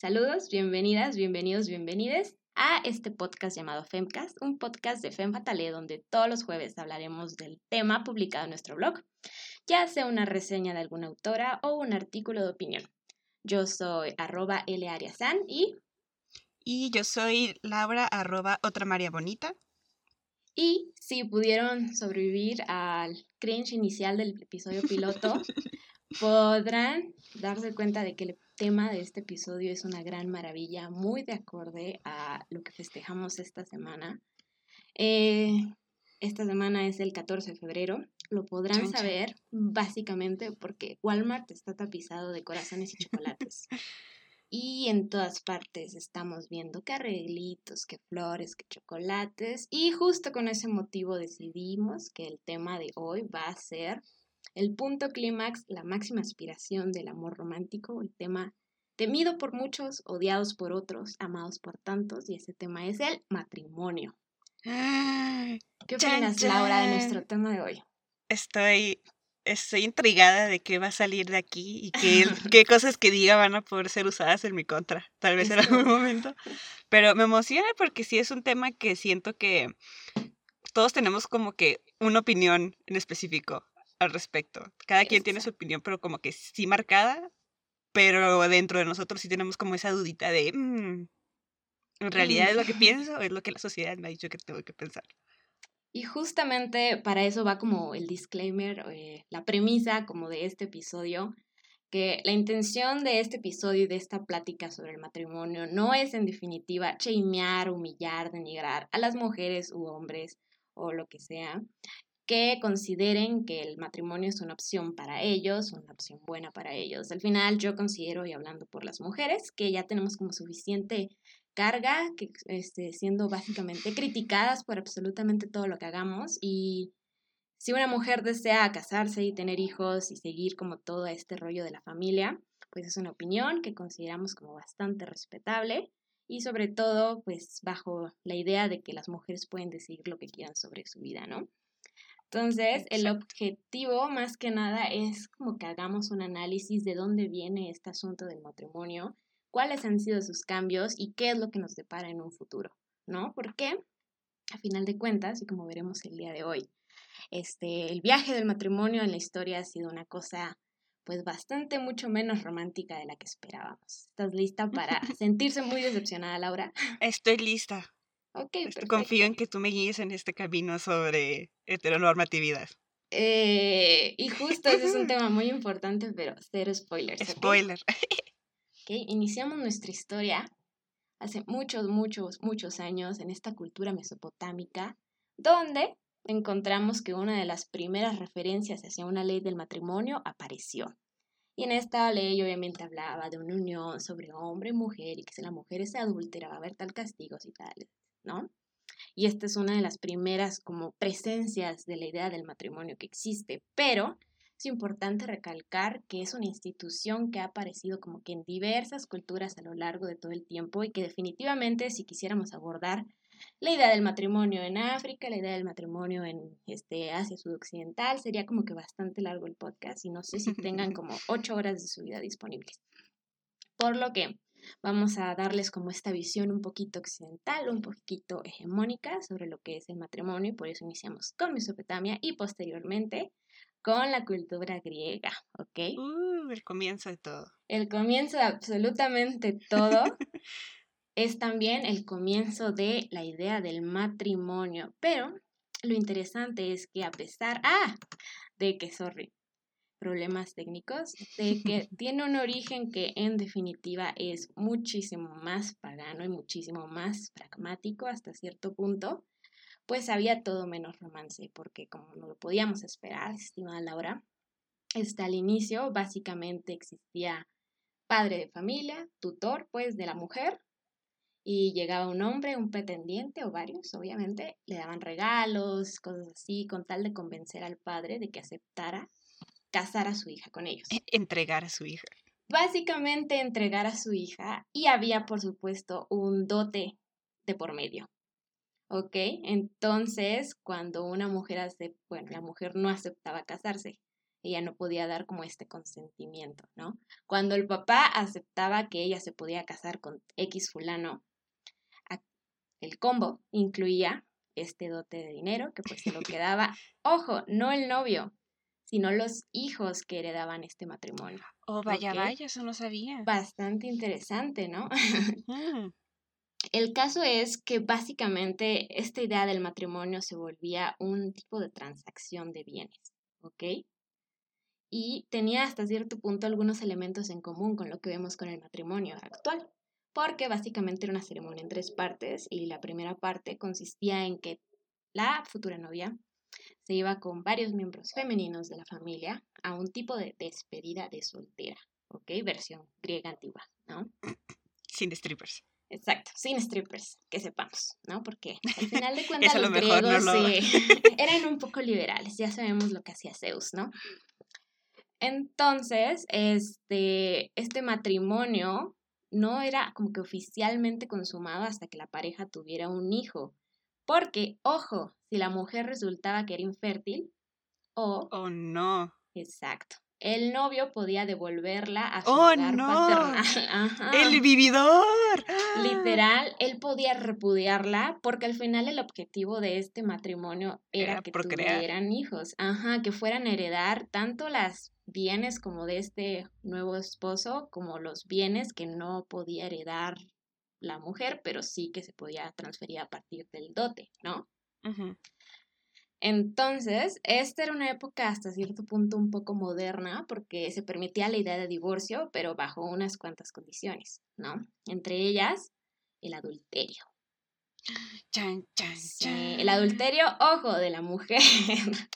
Saludos, bienvenidas, bienvenidos, bienvenides a este podcast llamado Femcast, un podcast de Fem Fatale donde todos los jueves hablaremos del tema publicado en nuestro blog, ya sea una reseña de alguna autora o un artículo de opinión. Yo soy arroba Ariasan y... Y yo soy Laura arroba otra María Bonita. Y si pudieron sobrevivir al cringe inicial del episodio piloto, podrán darse cuenta de que el tema de este episodio es una gran maravilla, muy de acorde a lo que festejamos esta semana. Eh, esta semana es el 14 de febrero. Lo podrán saber básicamente porque Walmart está tapizado de corazones y chocolates. Y en todas partes estamos viendo que arreglitos, que flores, que chocolates. Y justo con ese motivo decidimos que el tema de hoy va a ser el punto clímax, la máxima aspiración del amor romántico, el tema temido por muchos, odiados por otros, amados por tantos, y ese tema es el matrimonio. ¿Qué opinas, Laura, de nuestro tema de hoy? Estoy estoy intrigada de qué va a salir de aquí y qué, qué cosas que diga van a poder ser usadas en mi contra, tal vez en algún momento. Pero me emociona porque sí es un tema que siento que todos tenemos como que una opinión en específico al respecto. Cada quien tiene su opinión, pero como que sí marcada, pero dentro de nosotros sí tenemos como esa dudita de, mm, ¿en realidad es lo que pienso o es lo que la sociedad me ha dicho que tengo que pensar? Y justamente para eso va como el disclaimer, eh, la premisa como de este episodio, que la intención de este episodio y de esta plática sobre el matrimonio no es en definitiva chamear, humillar, denigrar a las mujeres u hombres o lo que sea, que consideren que el matrimonio es una opción para ellos, una opción buena para ellos. Al final yo considero, y hablando por las mujeres, que ya tenemos como suficiente carga, que, este, siendo básicamente criticadas por absolutamente todo lo que hagamos. Y si una mujer desea casarse y tener hijos y seguir como todo este rollo de la familia, pues es una opinión que consideramos como bastante respetable y sobre todo pues bajo la idea de que las mujeres pueden decidir lo que quieran sobre su vida, ¿no? Entonces, el objetivo más que nada es como que hagamos un análisis de dónde viene este asunto del matrimonio cuáles han sido sus cambios y qué es lo que nos depara en un futuro, ¿no? Porque, a final de cuentas, y como veremos el día de hoy, este, el viaje del matrimonio en la historia ha sido una cosa pues bastante mucho menos romántica de la que esperábamos. ¿Estás lista para sentirse muy decepcionada, Laura? Estoy lista. Ok, perfecto. Confío en que tú me guíes en este camino sobre heteronormatividad. Eh, y justo ese es un tema muy importante, pero cero spoilers. Spoiler. Iniciamos nuestra historia hace muchos, muchos, muchos años en esta cultura mesopotámica, donde encontramos que una de las primeras referencias hacia una ley del matrimonio apareció. Y en esta ley obviamente hablaba de una unión sobre hombre y mujer y que si la mujer es adúltera va a haber tal castigos y tal, ¿no? Y esta es una de las primeras como presencias de la idea del matrimonio que existe, pero es importante recalcar que es una institución que ha aparecido como que en diversas culturas a lo largo de todo el tiempo y que definitivamente si quisiéramos abordar la idea del matrimonio en África, la idea del matrimonio en este, Asia Sudoccidental, sería como que bastante largo el podcast y no sé si tengan como ocho horas de su vida disponibles. Por lo que vamos a darles como esta visión un poquito occidental, un poquito hegemónica sobre lo que es el matrimonio y por eso iniciamos con Mesopotamia y posteriormente con la cultura griega, ¿ok? Uh, el comienzo de todo. El comienzo de absolutamente todo es también el comienzo de la idea del matrimonio, pero lo interesante es que a pesar, ah, de que, sorry, problemas técnicos, de que tiene un origen que en definitiva es muchísimo más pagano y muchísimo más pragmático hasta cierto punto, pues había todo menos romance, porque como no lo podíamos esperar, estimada Laura, está al inicio básicamente existía padre de familia, tutor pues de la mujer, y llegaba un hombre, un pretendiente o varios, obviamente, le daban regalos, cosas así, con tal de convencer al padre de que aceptara casar a su hija con ellos. E-, entregar a su hija. Básicamente entregar a su hija y había, por supuesto, un dote de por medio. ¿ok? Entonces, cuando una mujer hace, bueno, la mujer no aceptaba casarse ella no podía dar como este consentimiento, ¿no? Cuando el papá aceptaba que ella se podía casar con X fulano, el combo incluía este dote de dinero que pues se lo quedaba, ojo, no el novio, sino los hijos que heredaban este matrimonio. Oh, vaya, vaya, eso no sabía. Bastante interesante, ¿no? El caso es que básicamente esta idea del matrimonio se volvía un tipo de transacción de bienes, ¿ok? Y tenía hasta cierto punto algunos elementos en común con lo que vemos con el matrimonio actual, porque básicamente era una ceremonia en tres partes y la primera parte consistía en que la futura novia se iba con varios miembros femeninos de la familia a un tipo de despedida de soltera, ¿ok? Versión griega antigua, ¿no? Sin strippers. Exacto, sin strippers, que sepamos, ¿no? Porque al final de cuentas los griegos eran un poco liberales, ya sabemos lo que hacía Zeus, ¿no? Entonces, este, este matrimonio no era como que oficialmente consumado hasta que la pareja tuviera un hijo. Porque, ojo, si la mujer resultaba que era infértil o... Oh, no. Exacto el novio podía devolverla a su ¡Oh, no! paternal. ¡El vividor! Literal, él podía repudiarla porque al final el objetivo de este matrimonio era, que tuvieran hijos. Ajá, que fueran a heredar tanto las bienes como de este nuevo esposo como los bienes que no podía heredar la mujer, pero sí que se podía transferir a partir del dote, ¿no? Entonces, esta era una época hasta cierto punto un poco moderna porque se permitía la idea de divorcio, pero bajo unas cuantas condiciones, ¿no? Entre ellas, el adulterio. Chan, chan, chan. el adulterio, ojo, de la mujer.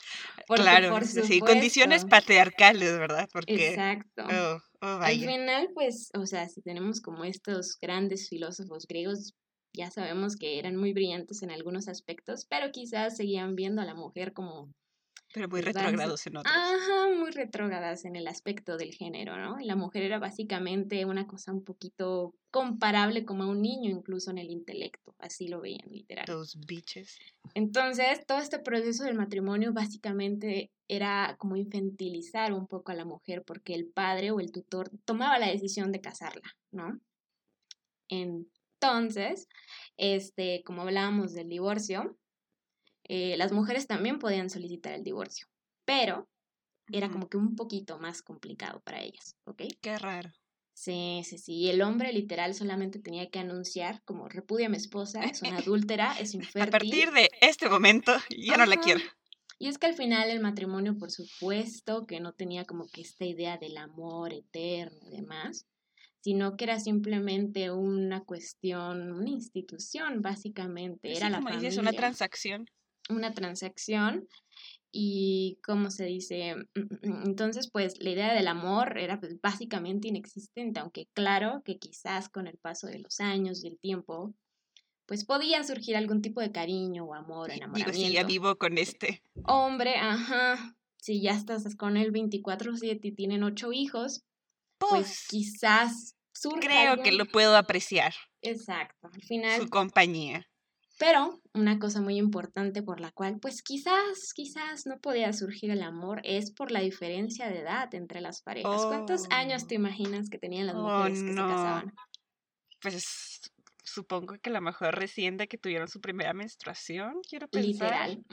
claro, sí, condiciones patriarcales, ¿verdad? Porque, Exacto. Oh, oh, Al final, pues, o sea, si tenemos como estos grandes filósofos griegos, ya sabemos que eran muy brillantes en algunos aspectos, pero quizás seguían viendo a la mujer como... Pero muy retrógrados en otros. Ajá, muy retrógradas en el aspecto del género, ¿no? Y la mujer era básicamente una cosa un poquito comparable como a un niño, incluso en el intelecto, así lo veían literal. Los biches. Entonces, todo este proceso del matrimonio básicamente era como infantilizar un poco a la mujer porque el padre o el tutor tomaba la decisión de casarla, ¿no? En entonces, este, como hablábamos del divorcio, eh, las mujeres también podían solicitar el divorcio, pero era como que un poquito más complicado para ellas, ¿ok? Qué raro. Sí, sí, sí. El hombre literal solamente tenía que anunciar como repudia a mi esposa, es una adúltera, es infértil. A partir de este momento ya no la quiero. Y es que al final el matrimonio, por supuesto, que no tenía como que esta idea del amor eterno y demás, sino que era simplemente una cuestión, una institución, básicamente. Pues era la familia, una transacción. Una transacción. Y, ¿cómo se dice? Mm, mm, mm, entonces, pues la idea del amor era pues, básicamente inexistente, aunque claro que quizás con el paso de los años y el tiempo, pues podía surgir algún tipo de cariño o amor, enamoramiento. Digo, sí, ya vivo con este. Hombre, ajá, si ya estás con él 24-7 y tienen ocho hijos, pues quizás surja. Creo que lo puedo apreciar. Exacto, al final. Su compañía. Pero una cosa muy importante por la cual, pues quizás, quizás no podía surgir el amor es por la diferencia de edad entre las parejas. ¿Cuántos años te oh. imaginas que tenían las mujeres que se casaban? Pues supongo que la mejor recién de que tuvieron su primera menstruación, quiero pensar. Literal.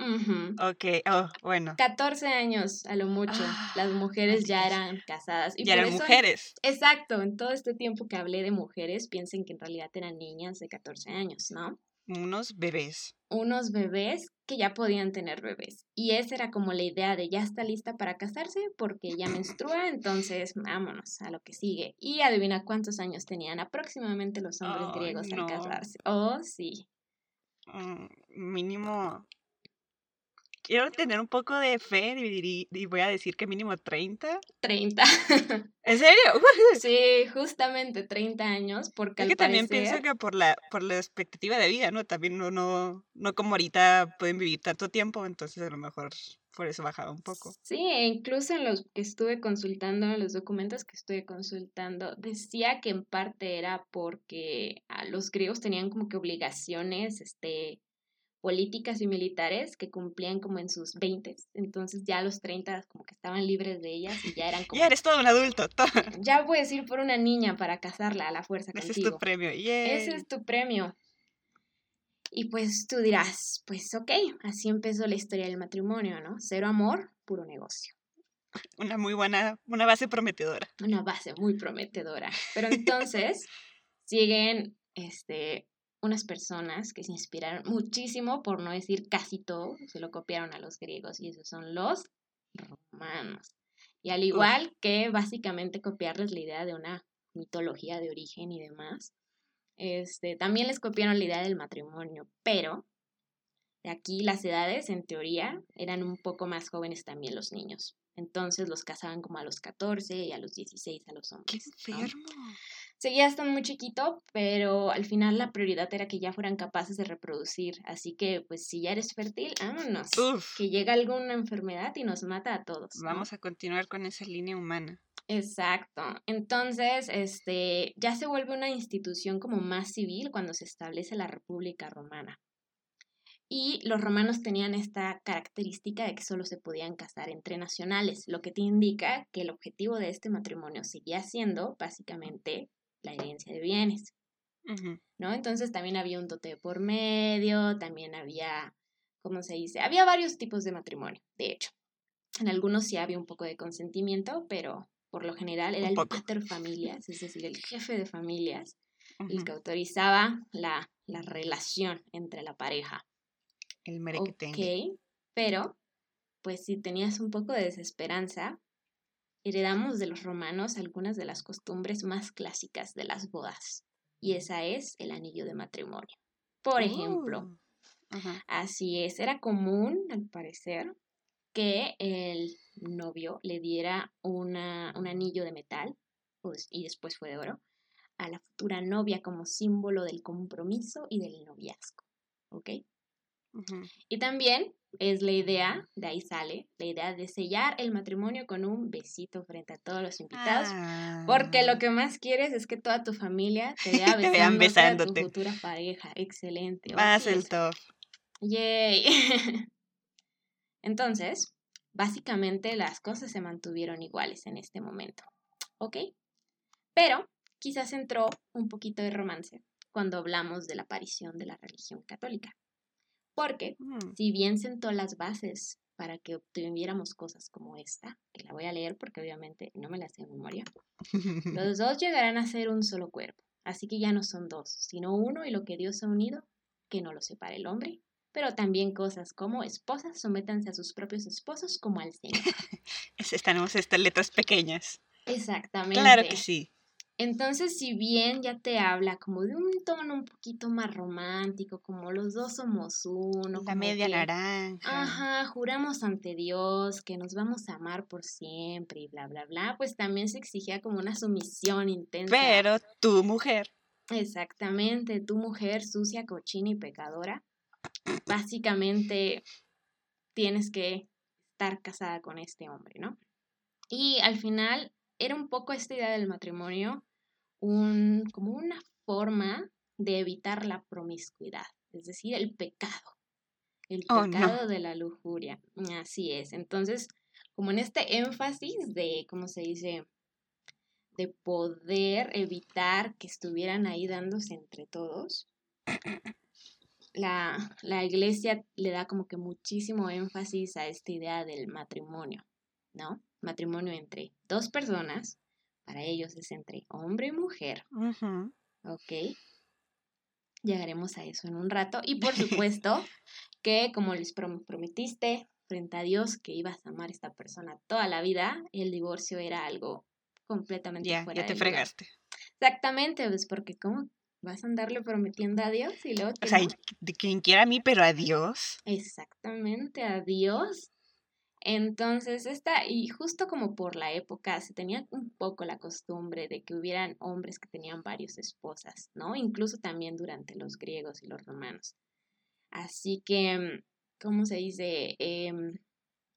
Ok, oh, bueno. 14 años a lo mucho. las ah, mujeres ya eran casadas. Y ya eran mujeres. Exacto, en todo este tiempo que hablé de mujeres, piensen que en realidad eran niñas de 14 años, ¿no? Unos bebés. Unos bebés que ya podían tener bebés. Y esa era como la idea de ya está lista para casarse porque ya menstrua, entonces vámonos a lo que sigue. Y adivina cuántos años tenían aproximadamente los hombres griegos al casarse. Oh, sí. Mm, mínimo quiero tener un poco de fe y, voy a decir que mínimo 30. 30. ¿En serio? sí, justamente 30 años, porque es que también pienso que por la, por la expectativa de vida, ¿no? También no, no, no como ahorita pueden vivir tanto tiempo, entonces a lo mejor por eso bajaba un poco. Sí, e incluso en los que estuve consultando, en los documentos que estuve consultando, decía que en parte era porque a los griegos tenían como que obligaciones, este, políticas y militares que cumplían como en sus 20, entonces ya a los 30 como que estaban libres de ellas y ya eran como... Ya eres todo un adulto. Ya puedes ir por una niña para casarla a la fuerza Ese es tu premio. Ese es tu premio. Y pues tú dirás, pues ok, así empezó la historia del matrimonio, ¿no? Cero amor, puro negocio. Una muy buena, una base prometedora. Una base muy prometedora. Pero entonces siguen este, unas personas que se inspiraron muchísimo, por no decir casi todo, se lo copiaron a los griegos y esos son los romanos. Y al igual que básicamente copiarles la idea de una mitología de origen y demás, este, también les copiaron la idea del matrimonio, pero de aquí las edades, en teoría, eran un poco más jóvenes también los niños. Entonces los casaban como a los 14 y a los 16 a los hombres. ¡Qué enfermo! Seguía estando muy chiquito, pero al final la prioridad era que ya fueran capaces de reproducir. Así que, pues, si ya eres fértil, vámonos. Que llega alguna enfermedad y nos mata a todos. Vamos a continuar con esa línea humana. Exacto. Entonces, este, ya se vuelve una institución como más civil cuando se establece la República Romana. Y los romanos tenían esta característica de que solo se podían casar entre nacionales, lo que te indica que el objetivo de este matrimonio seguía siendo básicamente la herencia de bienes. ¿No? Entonces también había un dote por medio, también había, ¿cómo se dice? Había varios tipos de matrimonio, de hecho. En algunos sí había un poco de consentimiento, pero por lo general era el pater familias, es decir, el jefe de familias, el que autorizaba la, la relación entre la pareja. El merequetengue. Ok, pero pues si tenías un poco de desesperanza, heredamos de los romanos algunas de las costumbres más clásicas de las bodas, y esa es el anillo de matrimonio. Por ejemplo, oh, así es, era común, al parecer, que el novio le diera una, un anillo de metal, pues, y después fue de oro, a la futura novia como símbolo del compromiso y del noviazgo. ¿Ok? Y también es la idea, de ahí sale, la idea de sellar el matrimonio con un besito frente a todos los invitados, porque lo ah. que más quieres es que toda tu familia te vea besándote, a tu futura pareja. Excelente. Más el top. Yay. Entonces, básicamente las cosas se mantuvieron iguales en este momento. ¿Ok? Pero quizás entró un poquito de romance cuando hablamos de la aparición de la religión católica. Porque mm. si bien sentó las bases para que obtuviéramos cosas como esta, que la voy a leer porque obviamente no me la sé en memoria, los dos llegarán a ser un solo cuerpo. Así que ya no son dos, sino uno y lo que Dios ha unido, que no lo separe el hombre. Pero también cosas como esposas sométanse a sus propios esposos como al Señor. Tenemos estas letras pequeñas. Exactamente. Claro que sí. Entonces, si bien ya te habla como de un tono un poquito más romántico, como los dos somos uno. La media naranja. Ajá, juramos ante Dios que nos vamos a amar por siempre y bla, bla, bla, pues también se exigía como una sumisión intensa. Pero tu mujer. Exactamente, tu mujer sucia, cochina y pecadora, básicamente tienes que estar casada con este hombre, ¿no? Y al final era un poco esta idea del matrimonio un, como una forma de evitar la promiscuidad, es decir, el pecado, el oh, pecado de la lujuria. Así es. Entonces, como en este énfasis de, ¿cómo se dice? de poder evitar que estuvieran ahí dándose entre todos, la, la, iglesia le da como que muchísimo énfasis a esta idea del matrimonio, ¿no? Matrimonio entre dos personas para ellos es entre hombre y mujer. Ok. Llegaremos a eso en un rato. Y por supuesto que como les prometiste frente a Dios que ibas a amar a esta persona toda la vida, el divorcio era algo completamente ya, fuera Ya te fregaste. Exactamente, pues porque ¿cómo vas a andarle prometiendo a Dios y luego... O sea, de quien quiera a mí, pero a Dios. Exactamente, a Dios. Entonces, esta, y justo como por la época, se tenía un poco la costumbre de que hubieran hombres que tenían varias esposas, ¿no? Incluso también durante los griegos y los romanos. Así que, mm, ¿cómo se dice? Em,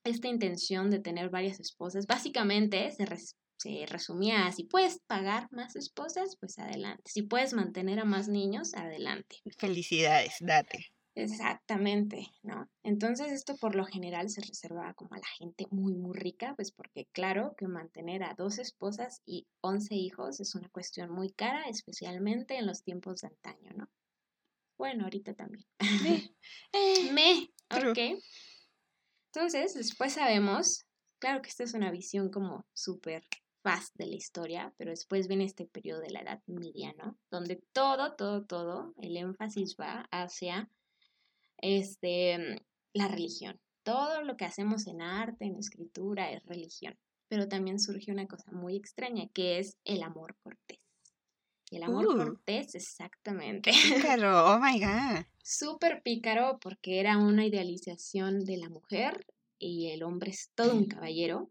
esta intención de tener varias esposas, básicamente se, se resumía, si puedes pagar más esposas, pues adelante. Si puedes mantener a más niños, adelante. Felicidades, date. Exactamente, ¿no? Entonces esto por lo general se reservaba como a la gente muy, muy rica, pues porque claro que mantener a dos esposas y once hijos es una cuestión muy cara, especialmente en los tiempos de antaño, ¿no? Bueno, ahorita también. Eh, Me, ok. Entonces, después sabemos, claro que esta es una visión como súper fast de la historia, pero después viene este periodo de la Edad Media, ¿no? Donde todo, todo, todo, el énfasis va hacia este, la religión. Todo lo que hacemos en arte, en escritura, es religión. Pero también surge una cosa muy extraña, que es el amor cortés. El amor Uh. cortés, exactamente. Pícaro, oh my god. Súper pícaro porque era una idealización de la mujer y el hombre es todo un caballero.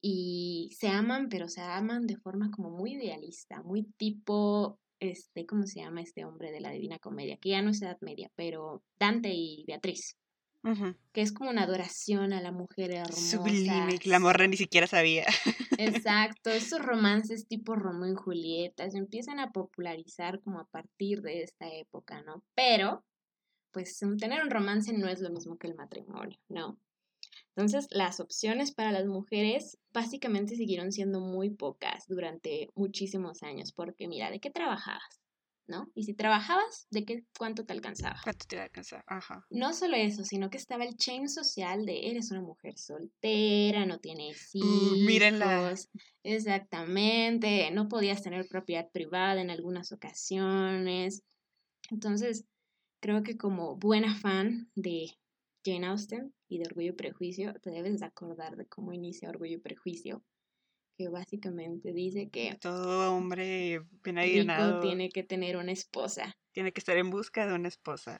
Y se aman, pero se aman de forma como muy idealista, muy tipo, este, ¿cómo se llama este hombre de la Divina Comedia? Que ya no es Edad Media, pero Dante y Beatriz, que es como una adoración a la mujer hermosa. Sublime, la morra ni siquiera sabía. Exacto, esos romances tipo Romeo y Julieta se empiezan a popularizar como a partir de esta época, ¿no? Pero, pues tener un romance no es lo mismo que el matrimonio, ¿no? Entonces, las opciones para las mujeres básicamente siguieron siendo muy pocas durante muchísimos años, porque mira, ¿de qué trabajabas? ¿No? Y si trabajabas, ¿de qué cuánto te alcanzaba? ¿Cuánto te va a alcanzar? Ajá. No solo eso, sino que estaba el chain social de eres una mujer soltera, no tienes hijos. Uh, mírenla. Exactamente, no podías tener propiedad privada en algunas ocasiones. Entonces, creo que como buena fan de Jane Austen y de Orgullo y Prejuicio, te debes de acordar de cómo inicia Orgullo y Prejuicio, que básicamente dice que Todo hombre bien tiene que tener una esposa. tiene que estar en busca de una esposa.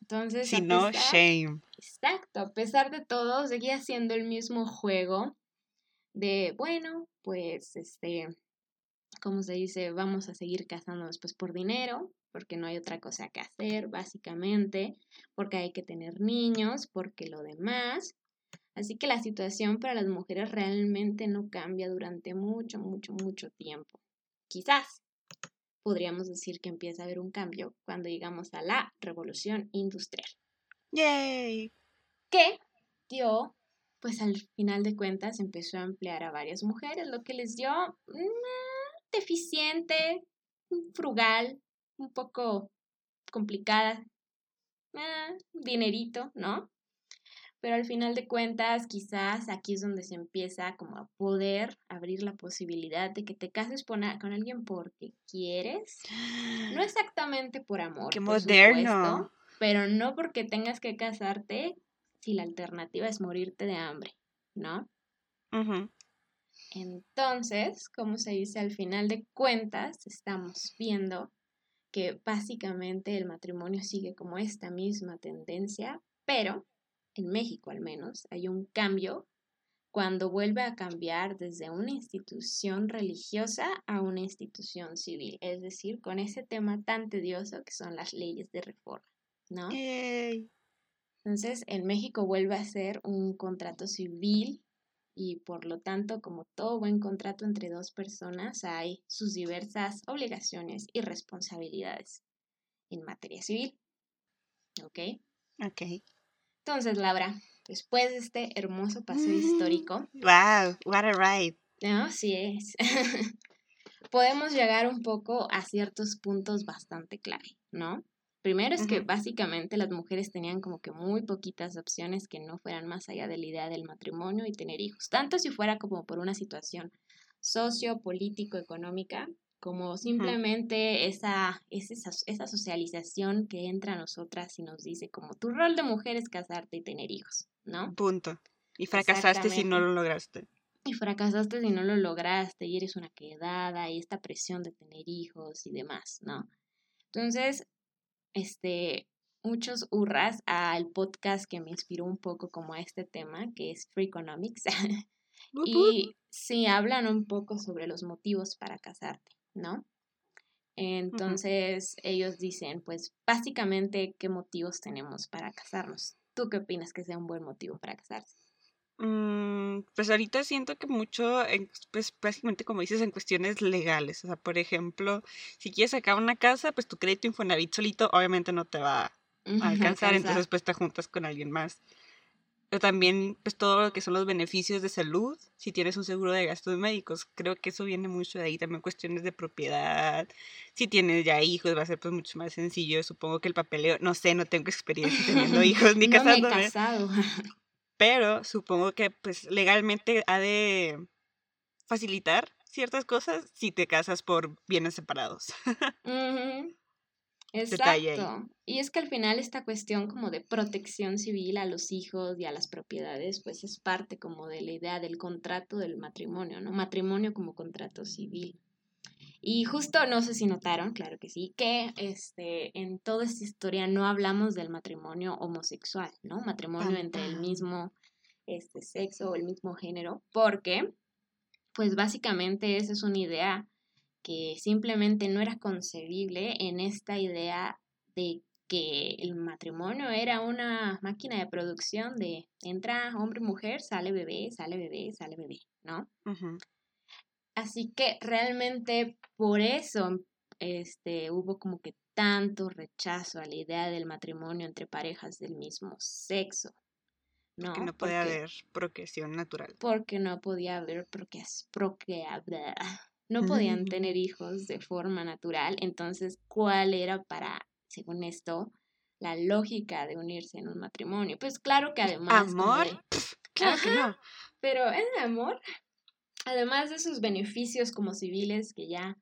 Entonces, Si no, pesar- shame. Exacto, a pesar de todo, seguía siendo el mismo juego de, bueno, pues, este, ¿cómo se dice? Vamos a seguir casándonos pues por dinero, porque no hay otra cosa que hacer, básicamente, porque hay que tener niños, porque lo demás. Así que la situación para las mujeres realmente no cambia durante mucho, mucho, mucho tiempo. Quizás podríamos decir que empieza a haber un cambio cuando llegamos a la revolución industrial Yay. que dio, pues al final de cuentas empezó a emplear a varias mujeres, lo que les dio mm, deficiente, frugal, un poco complicada, ah, dinerito, ¿no? Pero al final de cuentas, quizás aquí es donde se empieza como a poder abrir la posibilidad de que te cases con, alguien porque quieres, no exactamente por amor, Qué por moderno. supuesto, pero no porque tengas que casarte si la alternativa es morirte de hambre, ¿no? Entonces, como se dice al final de cuentas, estamos viendo que básicamente el matrimonio sigue como esta misma tendencia, pero en México al menos hay un cambio cuando vuelve a cambiar desde una institución religiosa a una institución civil, es decir, con ese tema tan tedioso que son las leyes de reforma, ¿no? Entonces, en México vuelve a ser un contrato civil y por lo tanto, como todo buen contrato entre dos personas, hay sus diversas obligaciones y responsabilidades en materia civil. ¿Ok? Ok. Entonces, Laura, después de este hermoso paseo histórico, Wow, what a ride. ¿no? Así es. Podemos llegar un poco a ciertos puntos bastante clave, ¿no? Primero es que básicamente las mujeres tenían como que muy poquitas opciones que no fueran más allá de la idea del matrimonio y tener hijos, tanto si fuera como por una situación socio, político, económica, como simplemente esa, es esa, esa socialización que entra a nosotras y nos dice como tu rol de mujer es casarte y tener hijos, ¿no? Punto. Y fracasaste si no lo lograste. y fracasaste si no lo lograste y eres una quedada y esta presión de tener hijos y demás, ¿no? Entonces, este, muchos hurras al podcast que me inspiró un poco como a este tema, que es Free Economics, Wup, wup. y sí hablan un poco sobre los motivos para casarte, ¿no? Entonces, ellos dicen, pues básicamente, ¿qué motivos tenemos para casarnos? ¿Tú qué opinas que sea un buen motivo para casarse? Mm, pues ahorita siento que mucho, pues básicamente como dices, en cuestiones legales. O sea, por ejemplo, si quieres sacar una casa, pues tu crédito Infonavit solito obviamente no te va alcanzar, entonces pues te juntas con alguien más. Pero también, pues todo lo que son los beneficios de salud, si tienes un seguro de gastos médicos, creo que eso viene mucho de ahí, también cuestiones de propiedad, si tienes ya hijos va a ser pues mucho más sencillo, supongo que el papeleo, no sé, no tengo experiencia teniendo hijos ni no Me he casado. Pero supongo que pues legalmente ha de facilitar ciertas cosas si te casas por bienes separados. Exacto. Y es que al final esta cuestión como de protección civil a los hijos y a las propiedades, pues es parte como de la idea del contrato del matrimonio, ¿no? Matrimonio como contrato civil. Y justo, no sé si notaron, claro que sí, que este, en toda esta historia no hablamos del matrimonio homosexual, ¿no? Matrimonio entre el mismo este, sexo o el mismo género, porque, pues básicamente esa es una idea que simplemente no era concebible en esta idea de que el matrimonio era una máquina de producción de entra hombre y mujer, sale bebé, sale bebé, sale bebé, ¿no? Así que realmente por eso este, hubo como que tanto rechazo a la idea del matrimonio entre parejas del mismo sexo. ¿no? Porque no podía haber procreación natural. Porque no podía haber procreación no podían tener hijos de forma natural, entonces, ¿cuál era para, según esto, la lógica de unirse en un matrimonio? Pues claro que además... ¿Amor? claro que no. Pero el amor, además de sus beneficios como civiles que ya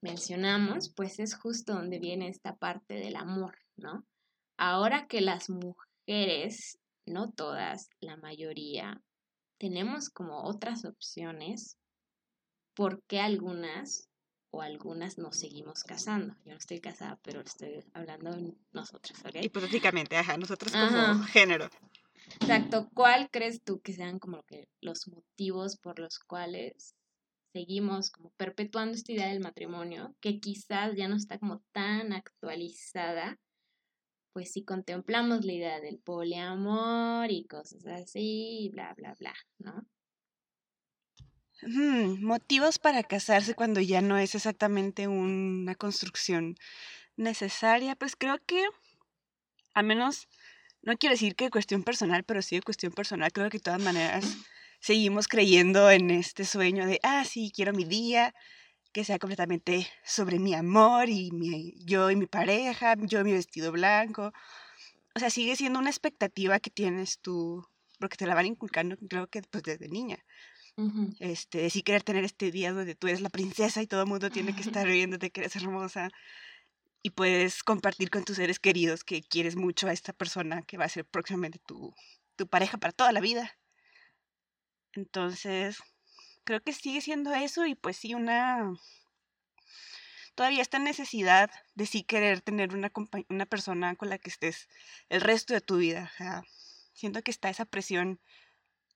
mencionamos, pues es justo donde viene esta parte del amor, ¿no? Ahora que las mujeres, no todas, la mayoría, tenemos como otras opciones por qué algunas o algunas nos seguimos casando. Yo no estoy casada, pero estoy hablando de nosotras, ¿ok? Hipotéticamente, ajá, nosotros como género. Exacto. ¿Cuál crees tú que sean como los motivos por los cuales seguimos como perpetuando esta idea del matrimonio, que quizás ya no está como tan actualizada, pues si contemplamos la idea del poliamor y cosas así, bla, bla, bla, ¿no? motivos para casarse cuando ya no es exactamente una construcción necesaria, pues creo que, al menos, no quiero decir que cuestión personal, pero sí de cuestión personal, creo que de todas maneras seguimos creyendo en este sueño de, ah, sí, quiero mi día, que sea completamente sobre mi amor y mi, yo y mi pareja, yo y mi vestido blanco. O sea, sigue siendo una expectativa que tienes tú, porque te la van inculcando, creo que pues desde niña este, si querer tener este día donde tú eres la princesa y todo el mundo tiene que estar viéndote que eres hermosa y puedes compartir con tus seres queridos que quieres mucho a esta persona que va a ser próximamente tu, tu pareja para toda la vida. Entonces, creo que sigue siendo eso y pues sí una... Todavía esta necesidad de sí querer tener una, una persona con la que estés el resto de tu vida. O sea, siento que está esa presión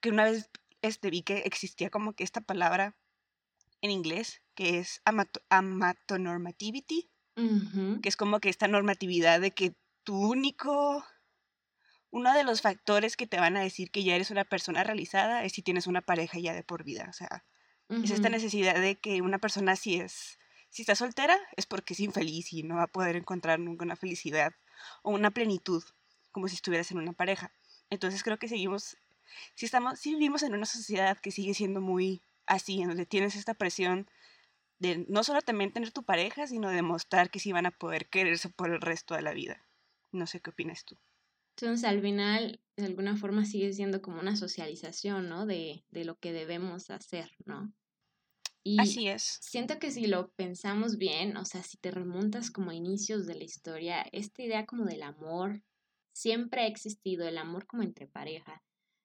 que una vez este, vi que existía como que esta palabra en inglés, que es amatonormativity, que es como que esta normatividad de que tu único, uno de los factores que te van a decir que ya eres una persona realizada es si tienes una pareja ya de por vida, o sea, es esta necesidad de que una persona si es, si está soltera es porque es infeliz y no va a poder encontrar nunca una felicidad o una plenitud como si estuvieras en una pareja. Entonces creo que seguimos si estamos, si vivimos en una sociedad que sigue siendo muy así, en donde tienes esta presión de no solo también tener tu pareja, sino demostrar que sí van a poder quererse por el resto de la vida. No sé qué opinas tú. Entonces, al final, de alguna forma sigue siendo como una socialización, ¿no? De, de lo que debemos hacer, ¿no? Y Así es. Siento que si lo pensamos bien, o sea, si te remontas como a inicios de la historia, esta idea como del amor siempre ha existido, el amor como entre pareja.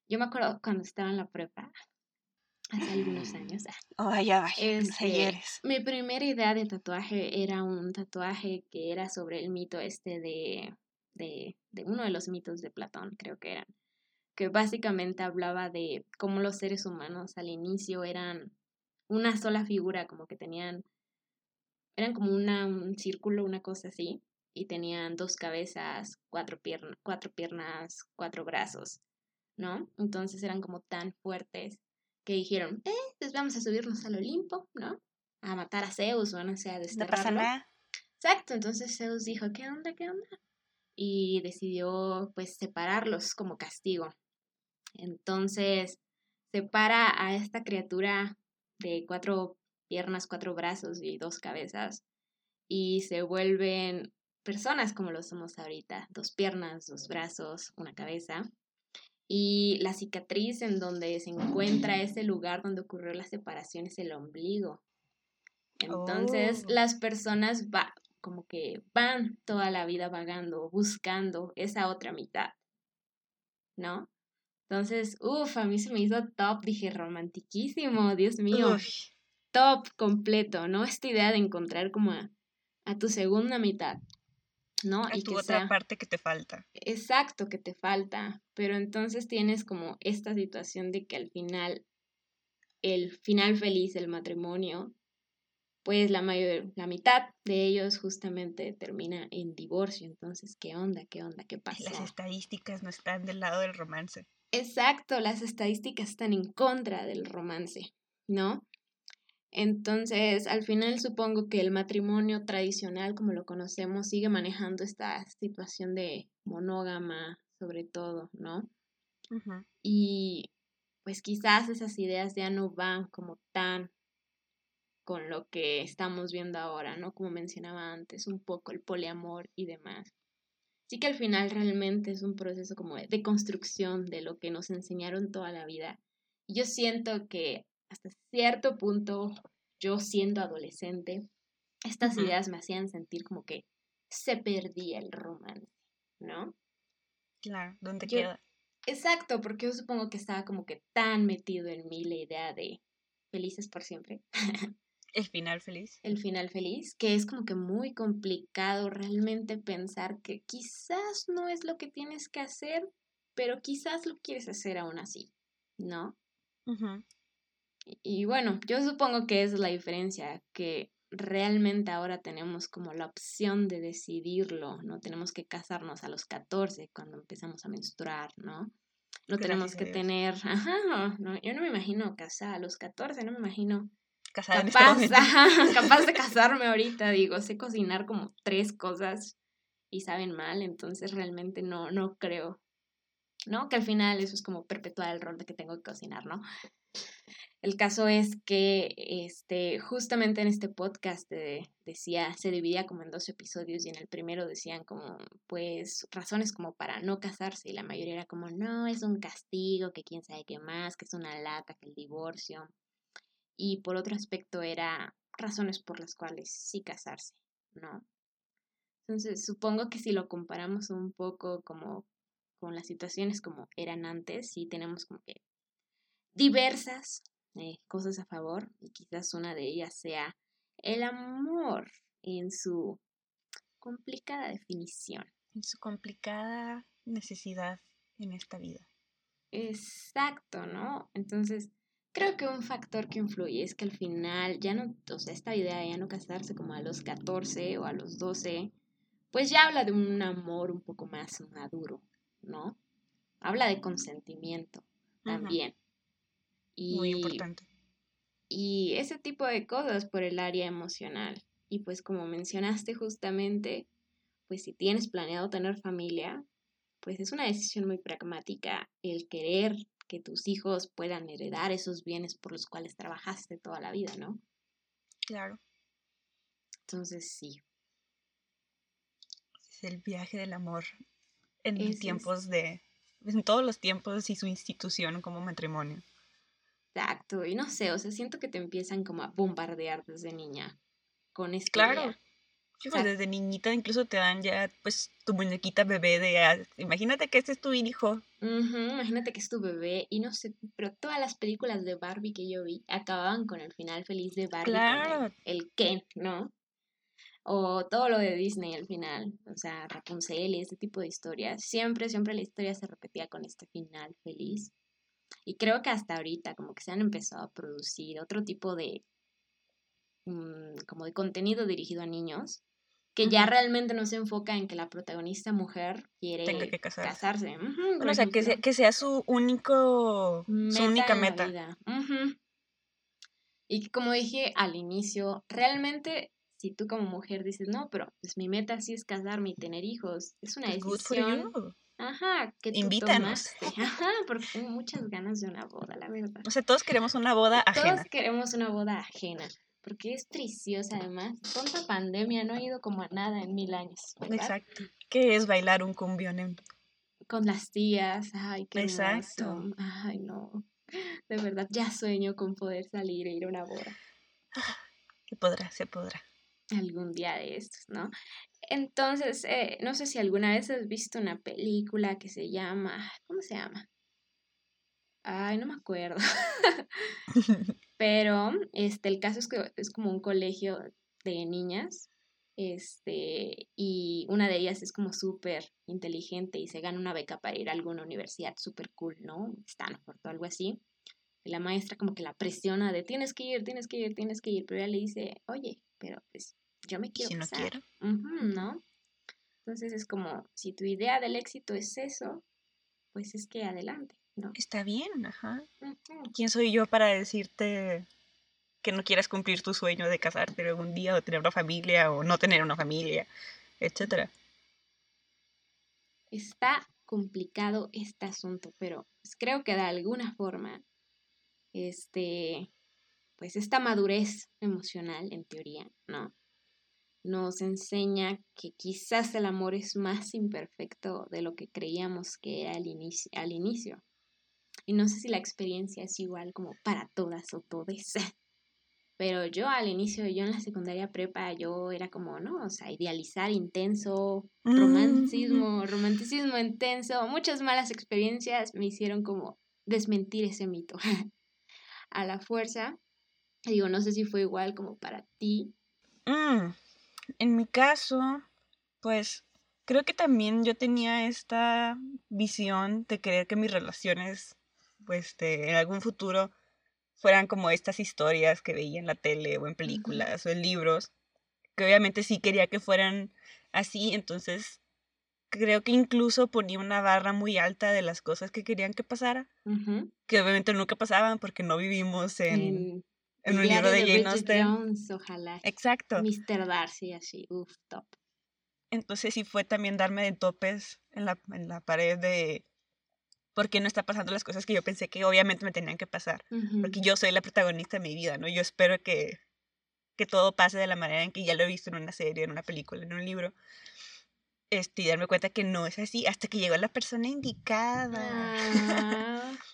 Yo me acuerdo cuando estaba en la prepa, hace algunos años. Oh, ya va, este, Mi primera idea de tatuaje era un tatuaje que era sobre el mito este de, de, de uno de los mitos de Platón, creo que eran, que básicamente hablaba de cómo los seres humanos al inicio eran una sola figura, como que tenían, eran como una, un círculo, una cosa así, y tenían dos cabezas, cuatro, piernas cuatro piernas, cuatro brazos. ¿no? Entonces eran como tan fuertes que dijeron, eh, pues vamos a subirnos al Olimpo, ¿no? A matar a Zeus o no sé, a desterrarlo. No pasa. Exacto, entonces Zeus dijo, ¿qué onda, qué onda? y decidió pues separarlos como castigo. Entonces separa a esta criatura de cuatro piernas, cuatro brazos y dos cabezas y se vuelven personas como lo somos ahorita, dos piernas, dos brazos, una cabeza. Y la cicatriz en donde se encuentra ese lugar donde ocurrió la separación es el ombligo. Entonces oh. las personas va, como que van toda la vida vagando, buscando esa otra mitad, ¿no? Entonces, uff, a mí se me hizo top, dije, romantiquísimo, Dios mío. Top completo, ¿no? Esta idea de encontrar como a, tu segunda mitad, ¿no? A y tu otra parte que te falta. Exacto, que te falta. Pero entonces tienes como esta situación de que al final, el final feliz del matrimonio, pues la mayor, la mitad de ellos justamente termina en divorcio. Entonces, ¿qué onda? ¿Qué onda? ¿Qué pasa? Las estadísticas no están del lado del romance. Exacto, las estadísticas están en contra del romance, ¿no? Entonces, al final supongo que el matrimonio tradicional, como lo conocemos, sigue manejando esta situación de monógama, sobre todo, ¿no? Y pues quizás esas ideas ya no van como tan con lo que estamos viendo ahora, ¿no? Como mencionaba antes, un poco el poliamor y demás. Sí que al final realmente es un proceso como de construcción de lo que nos enseñaron toda la vida. Yo siento que hasta cierto punto, yo siendo adolescente, estas ideas me hacían sentir como que se perdía el romance, ¿no? Claro, ¿dónde queda? Exacto, porque yo supongo que estaba como que tan metido en mí la idea de felices por siempre. El final feliz. El final feliz, que es como que muy complicado realmente pensar que quizás no es lo que tienes que hacer, pero quizás lo quieres hacer aún así, ¿no? Y, bueno, yo supongo que esa es la diferencia, que realmente ahora tenemos como la opción de decidirlo, no tenemos que casarnos a los 14 cuando empezamos a menstruar, ¿no? No tenemos que tener, ajá, no, yo no me imagino casar a los 14, no me imagino casada capaz, este capaz de casarme ahorita, digo, sé cocinar como tres cosas y saben mal, entonces realmente no, no creo, ¿no? Que al final eso es como perpetuar el rol de que tengo que cocinar, ¿no? El caso es que este, justamente en este podcast decía, se dividía como en dos episodios y en el primero decían como, pues, razones como para no casarse y la mayoría era como, no, es un castigo, que quién sabe qué más, que es una lata, que el divorcio y por otro aspecto era razones por las cuales sí casarse, ¿no? Entonces, supongo que si lo comparamos un poco como con las situaciones como eran antes, sí tenemos como que diversas eh, cosas a favor y quizás una de ellas sea el amor en su complicada definición. En su complicada necesidad en esta vida. Exacto, ¿no? Entonces, Creo que un factor que influye es que al final ya no, o sea, esta idea de ya no casarse como a los 14 o a los 12, pues ya habla de un amor un poco más maduro, ¿no? Habla de consentimiento también. Y, Muy importante. Y ese tipo de cosas por el área emocional. Y pues como mencionaste justamente, pues si tienes planeado tener familia, pues es una decisión muy pragmática el querer que tus hijos puedan heredar esos bienes por los cuales trabajaste toda la vida, ¿no? Claro. Entonces, sí. Es el viaje del amor en tiempos de. en todos los tiempos y su institución como matrimonio. Exacto, y no sé, o sea, siento que te empiezan como a bombardear desde niña con esta Claro, pues desde niñita incluso te dan ya pues tu muñequita bebé de, ah, imagínate que este es tu hijo. imagínate que es tu bebé y no sé, pero todas las películas de Barbie que yo vi acababan con el final feliz de Barbie, con el, Ken, ¿no? O todo lo de Disney al final, o sea, Rapunzel y este tipo de historias. Siempre, siempre la historia se repetía con este final feliz. Y creo que hasta ahorita como que se han empezado a producir otro tipo de mm, como de contenido dirigido a niños que ya realmente no se enfoca en que la protagonista mujer quiere que casarse. o sea, que sea, que sea, su único, su única meta. Y como dije al inicio, realmente si tú como mujer dices, no, pero pues mi meta sí es casarme y tener hijos, es una Pues, decisión. Ajá, que tú Invítanos. tomaste. Ajá, porque tengo muchas ganas de una boda, la verdad. O sea, todos queremos una boda ajena. Todos queremos una boda ajena, porque es preciosa además. Tonta pandemia, no he ido como a nada en mil años. ¿verdad? Exacto. ¿Qué es bailar un cumbión en Con las tías, ay, qué Exacto. hermoso. Ay, no. De verdad, ya sueño con poder salir e ir a una boda Se podrá, se podrá. Algún día de estos, ¿no? Entonces, eh, no sé si alguna vez has visto una película que se llama, ¿cómo se llama? Ay, no me acuerdo. Pero este, el caso es que es como un colegio de niñas, este, y una de ellas es como súper inteligente y se gana una beca para ir a alguna universidad súper cool, ¿no? Stanford o algo así. Y la maestra como que la presiona de tienes que ir, tienes que ir, tienes que ir, pero ella le dice, oye, pero pues yo me quiero si no casar". quiero. Ujú, ¿no? Entonces es como, si tu idea del éxito es eso, pues es que adelante, ¿no? Está bien, ajá. ¿Quién soy yo para decirte que no quieras cumplir tu sueño de casarte algún día o tener una familia o no tener una familia, etcétera? Está complicado este asunto, pero pues, creo que de alguna forma, este, pues esta madurez emocional, en teoría, ¿no? Nos enseña que quizás el amor es más imperfecto de lo que creíamos que era al inicio. Al inicio. Y no sé si la experiencia es igual como para todas o todes. Pero yo al inicio, yo en la secundaria prepa, yo era como, ¿no? O sea, idealizar intenso, Mm. romanticismo, romanticismo intenso, muchas malas experiencias me hicieron como desmentir ese mito a la fuerza. Digo, no sé si fue igual como para ti. Mm, En mi caso, pues creo que también yo tenía esta visión de querer que mis relaciones, pues, este, en algún futuro fueran como estas historias que veía en la tele o en películas o en libros, que obviamente sí quería que fueran así, entonces creo que incluso ponía una barra muy alta de las cosas que querían que pasara, que obviamente nunca pasaban porque no vivimos en, En un libro de Jane Bridget Austen. Jones, ojalá. Exacto. Mr. Darcy, así, uff, top. Entonces sí fue también darme de topes en la, en la pared de por qué no está pasando las cosas que yo pensé que obviamente me tenían que pasar. Ujú. Porque yo soy la protagonista de mi vida, ¿no? Yo espero que, que todo pase de la manera en que ya lo he visto en una serie, en una película, en un libro. Este, y darme cuenta que no es así hasta que llegó la persona indicada. Ah,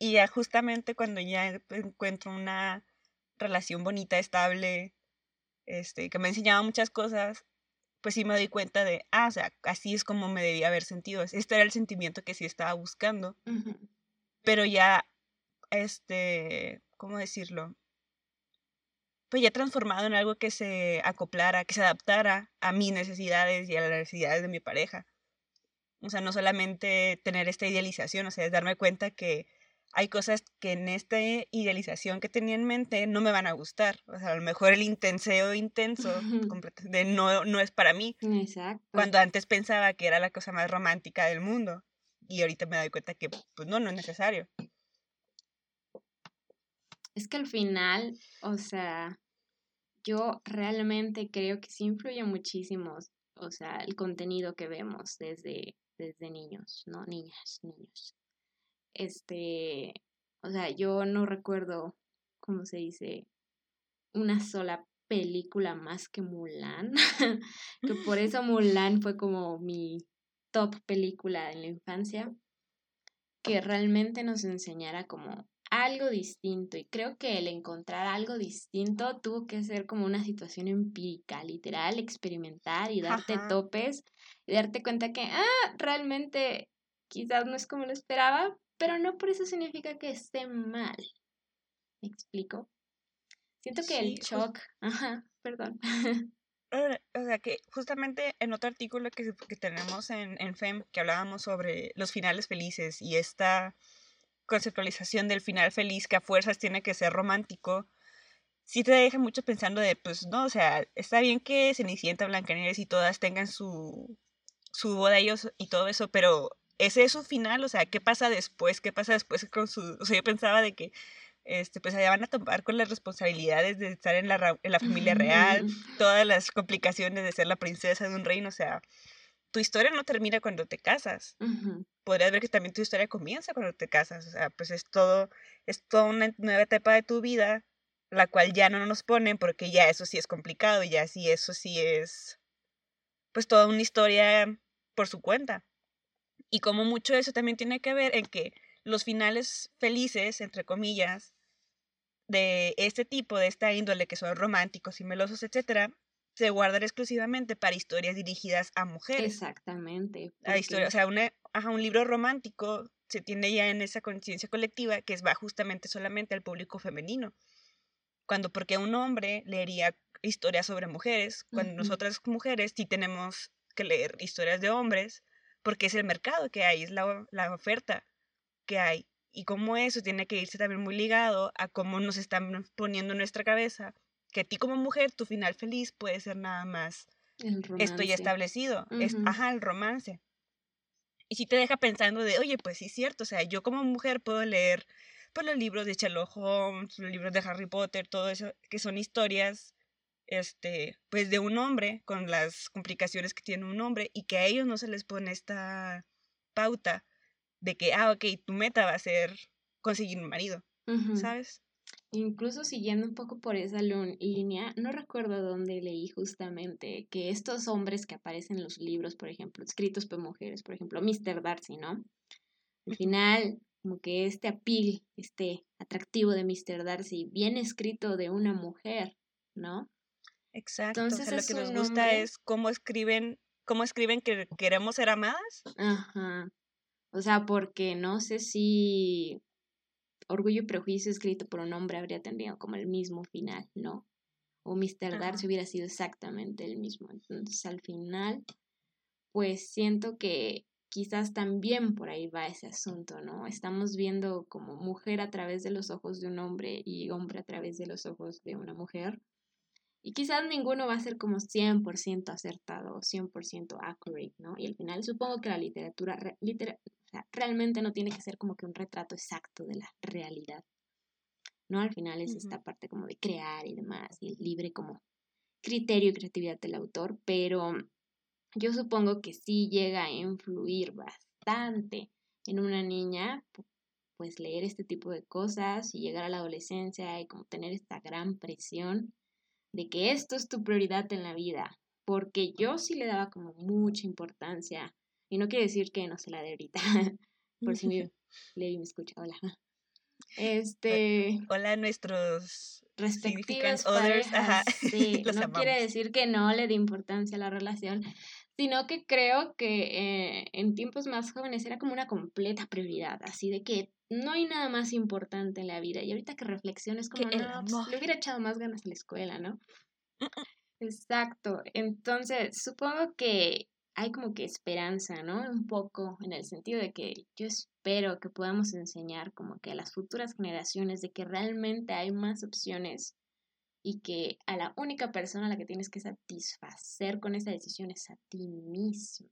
Y ya justamente cuando ya encuentro una relación bonita, estable, este, que me ha enseñado muchas cosas, pues sí me doy cuenta de, ah, o sea, así es como me debía haber sentido. Este era el sentimiento que sí estaba buscando, pero ya, este, ¿cómo decirlo? Pues ya transformado en algo que se acoplara, que se adaptara a mis necesidades y a las necesidades de mi pareja. O sea, no solamente tener esta idealización, o sea, es darme cuenta que hay cosas que en esta idealización que tenía en mente no me van a gustar. O sea, a lo mejor el intenseo intenso de no, no es para mí. Exacto. Cuando antes pensaba que era la cosa más romántica del mundo. Y ahorita me doy cuenta que, pues no, no es necesario. Es que al final, o sea, yo realmente creo que sí influye muchísimo, o sea, el contenido que vemos desde, desde niños, ¿no? Niñas, niños. Este, o sea, yo no recuerdo, ¿cómo se dice? Una sola película más que Mulan, que por eso Mulan fue como mi top película en la infancia, que realmente nos enseñara como algo distinto y creo que el encontrar algo distinto tuvo que ser como una situación empírica, literal, experimentar y darte Ajá. topes y darte cuenta que, ah, realmente quizás no es como lo esperaba, pero no por eso significa que esté mal. ¿Me explico? Siento que el Sí, shock, ajá, perdón. Eh, O sea, que justamente en otro artículo que, que tenemos en, en FEM, que hablábamos sobre los finales felices y esta conceptualización del final feliz que a fuerzas tiene que ser romántico, sí te deja mucho pensando de, pues no, o sea, está bien que Cenicienta, Blancanieves y todas tengan su, su boda ellos y todo eso, pero ese es su final, o sea, ¿qué pasa después? ¿Qué pasa después con su...? O sea, yo pensaba de que este, pues allá van a tomar con las responsabilidades de estar en la, en la familia real, todas las complicaciones de ser la princesa de un reino, o sea, tu historia no termina cuando te casas. Podrías ver que también tu historia comienza cuando te casas, o sea, pues es todo, es toda una nueva etapa de tu vida, la cual ya no nos ponen porque ya eso sí es complicado, ya sí eso sí es, pues toda una historia por su cuenta. Y como mucho eso también tiene que ver en que los finales felices, entre comillas, de este tipo, de esta índole, que son románticos y melosos, etcétera, se guardan exclusivamente para historias dirigidas a mujeres. Exactamente. A historia, o sea, una, un libro romántico se tiene ya en esa conciencia colectiva que es va justamente solamente al público femenino. Cuando porque un hombre leería historias sobre mujeres, cuando nosotras mujeres sí tenemos que leer historias de hombres, porque es el mercado que hay, es la, la oferta que hay. Y cómo eso tiene que irse también muy ligado a cómo nos están poniendo en nuestra cabeza que a ti como mujer tu final feliz puede ser nada más esto ya establecido. es, ajá, el romance. Y si te deja pensando de, oye, pues sí es cierto, o sea, yo como mujer puedo leer pues, los libros de Sherlock Holmes, los libros de Harry Potter, todo eso, que son historias, este, pues de un hombre, con las complicaciones que tiene un hombre, y que a ellos no se les pone esta pauta de que, ah, ok, tu meta va a ser conseguir un marido, ¿sabes? Incluso siguiendo un poco por esa línea, no recuerdo dónde leí justamente que estos hombres que aparecen en los libros, por ejemplo, escritos por mujeres, por ejemplo, Mr. Darcy, ¿no? Al final, como que este appeal, este atractivo de Mr. Darcy, viene escrito de una mujer, ¿no? Exacto. Entonces, lo que nos gusta es cómo escriben, cómo escriben que queremos ser amadas. Ajá. O sea, porque no sé si Orgullo y Prejuicio escrito por un hombre habría tenido como el mismo final, ¿no? O Mr. Darcy hubiera sido exactamente el mismo. Entonces, al final, pues siento que quizás también por ahí va ese asunto, ¿no? Estamos viendo como mujer a través de los ojos de un hombre y hombre a través de los ojos de una mujer. Y quizás ninguno va a ser como 100% acertado o 100% accurate, ¿no? Y al final supongo que la literatura, realmente no tiene que ser como que un retrato exacto de la realidad, ¿no? Al final es esta parte como de crear y demás, y el libre como criterio y creatividad del autor, pero yo supongo que sí llega a influir bastante en una niña, pues leer este tipo de cosas y llegar a la adolescencia y como tener esta gran presión de que esto es tu prioridad en la vida, porque yo sí le daba como mucha importancia, y no quiere decir que no se la dé ahorita, por si mi Levi me escucha, hola. Este... Hola a nuestros respectivos parejas, sí, no quiere decir que no le dé importancia a la relación, sino que creo que eh, en tiempos más jóvenes era como una completa prioridad, así de que no hay nada más importante en la vida. Y ahorita que reflexiones como, no, le hubiera echado más ganas a la escuela, ¿no? Exacto. Entonces, supongo que hay como que esperanza, ¿no? Un poco en el sentido de que yo espero que podamos enseñar como que a las futuras generaciones de que realmente hay más opciones y que a la única persona a la que tienes que satisfacer con esa decisión es a ti misma.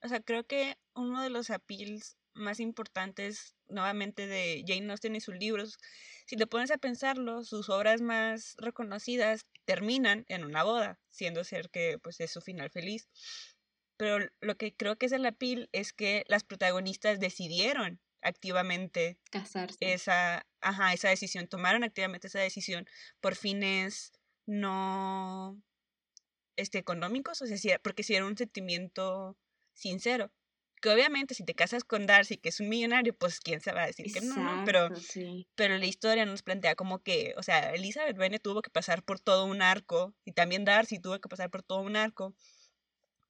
O sea, creo que uno de los appeals más importantes nuevamente de Jane Austen y sus libros, si te pones a pensarlo, sus obras más reconocidas terminan en una boda, siendo ser que pues es su final feliz. Pero lo que creo que es el appeal es que las protagonistas decidieron activamente casarse. Esa, ajá, esa decisión, tomaron activamente esa decisión por fines no este, económicos, o sea, porque si era un sentimiento sincero que obviamente si te casas con Darcy, que es un millonario, pues quién se va a decir que no, ¿no? Pero, pero la historia nos plantea como que, o sea, Elizabeth Bennet tuvo que pasar por todo un arco, y también Darcy tuvo que pasar por todo un arco,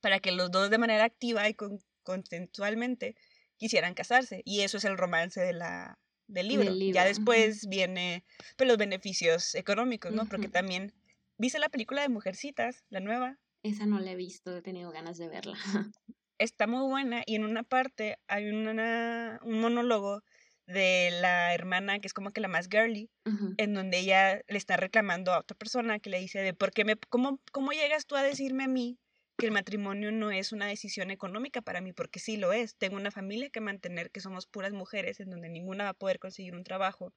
para que los dos de manera activa y con, consensualmente quisieran casarse. Y eso es el romance de la, del libro. Ya después viene pues, los beneficios económicos, ¿no? Porque también, ¿viste la película de Mujercitas, la nueva? Esa no la he visto, he tenido ganas de verla. está muy buena y en una parte hay una, un monólogo de la hermana que es como que la más girly, en donde ella le está reclamando a otra persona que le dice de por qué me, cómo, cómo llegas tú a decirme a mí que el matrimonio no es una decisión económica para mí, porque sí lo es. Tengo una familia que mantener, que somos puras mujeres, en donde ninguna va a poder conseguir un trabajo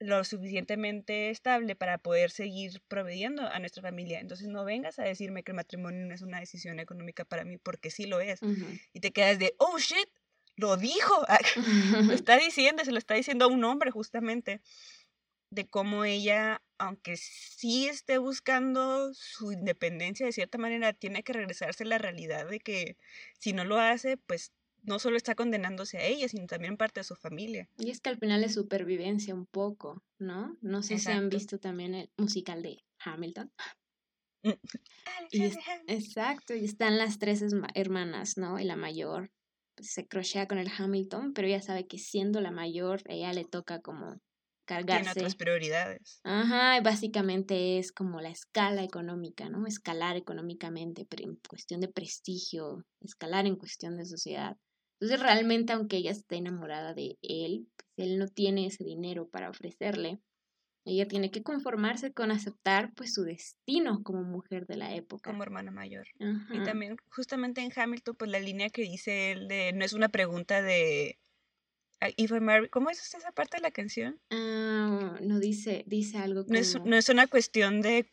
lo suficientemente estable para poder seguir proveyendo a nuestra familia. Entonces no vengas a decirme que el matrimonio no es una decisión económica para mí, porque sí lo es. Y te quedas de, oh, shit, lo dijo. lo está diciendo, se lo está diciendo a un hombre justamente, de cómo ella, aunque sí esté buscando su independencia de cierta manera, tiene que regresarse a la realidad de que si no lo hace, pues no solo está condenándose a ella, sino también parte de su familia. Y es que al final es supervivencia un poco, ¿no? No sé si han visto también el musical de Hamilton. Mm. exacto, y están las tres hermanas, ¿no? Y la mayor pues, se crochea con el Hamilton, pero ella sabe que siendo la mayor, ella le toca como cargarse. Tiene otras prioridades. Ajá, y básicamente es como la escala económica, ¿no? Escalar económicamente, en cuestión de prestigio, escalar en cuestión de sociedad. Entonces realmente aunque ella esté enamorada de él, pues él no tiene ese dinero para ofrecerle. Ella tiene que conformarse con aceptar pues su destino como mujer de la época. Como hermana mayor. Y también justamente en Hamilton pues la línea que dice él de no es una pregunta de If ¿Cómo es esa parte de la canción? Ah, no dice, dice algo como... no, es, no es una cuestión de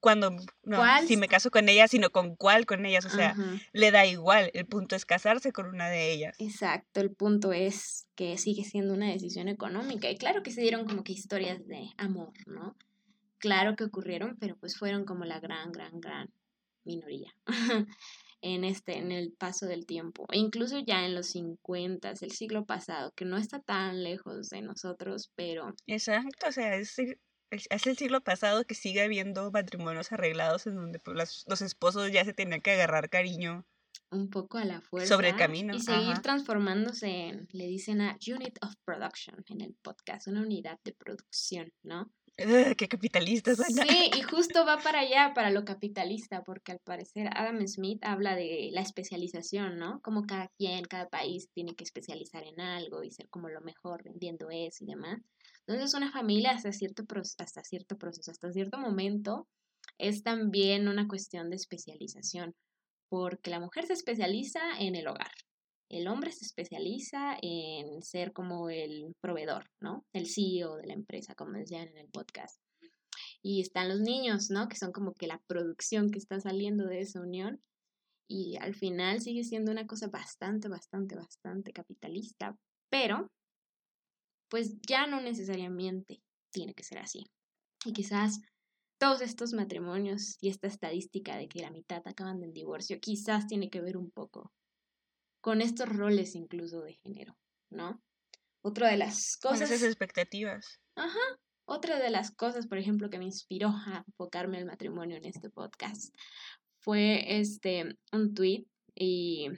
cuando, no, si me caso con ella, sino con cuál con ellas, o sea, le da igual, el punto es casarse con una de ellas. Exacto, el punto es que sigue siendo una decisión económica y claro que se dieron como que historias de amor, ¿no? Claro que ocurrieron, pero pues fueron como la gran, gran, gran minoría en este, en el paso del tiempo, e incluso ya en los 50, el siglo pasado, que no está tan lejos de nosotros, pero... Exacto, o sea, es es el siglo pasado que sigue habiendo matrimonios arreglados en donde pues, los esposos ya se tenían que agarrar cariño. Un poco a la fuerza. Sobre el camino. Y seguir transformándose en, le dicen a Unit of Production en el podcast, una unidad de producción, ¿no? ¡Qué capitalista suena! Sí, y justo va para allá, para lo capitalista, porque al parecer Adam Smith habla de la especialización, ¿no? Como cada quien, cada país tiene que especializar en algo y ser como lo mejor vendiendo eso y demás. Entonces una familia hasta cierto, hasta cierto proceso, hasta cierto momento, es también una cuestión de especialización, porque la mujer se especializa en el hogar, el hombre se especializa en ser como el proveedor, ¿no? El CEO de la empresa, como decían en el podcast. Y están los niños, ¿no? Que son como que la producción que está saliendo de esa unión. Y al final sigue siendo una cosa bastante, bastante, bastante capitalista, pero pues ya no necesariamente tiene que ser así. Y quizás todos estos matrimonios y esta estadística de que la mitad acaban en divorcio, quizás tiene que ver un poco con estos roles incluso de género, ¿no? Otra de las cosas... Con esas expectativas. Ajá. Otra de las cosas, por ejemplo, que me inspiró a enfocarme al matrimonio en este podcast fue este un tweet y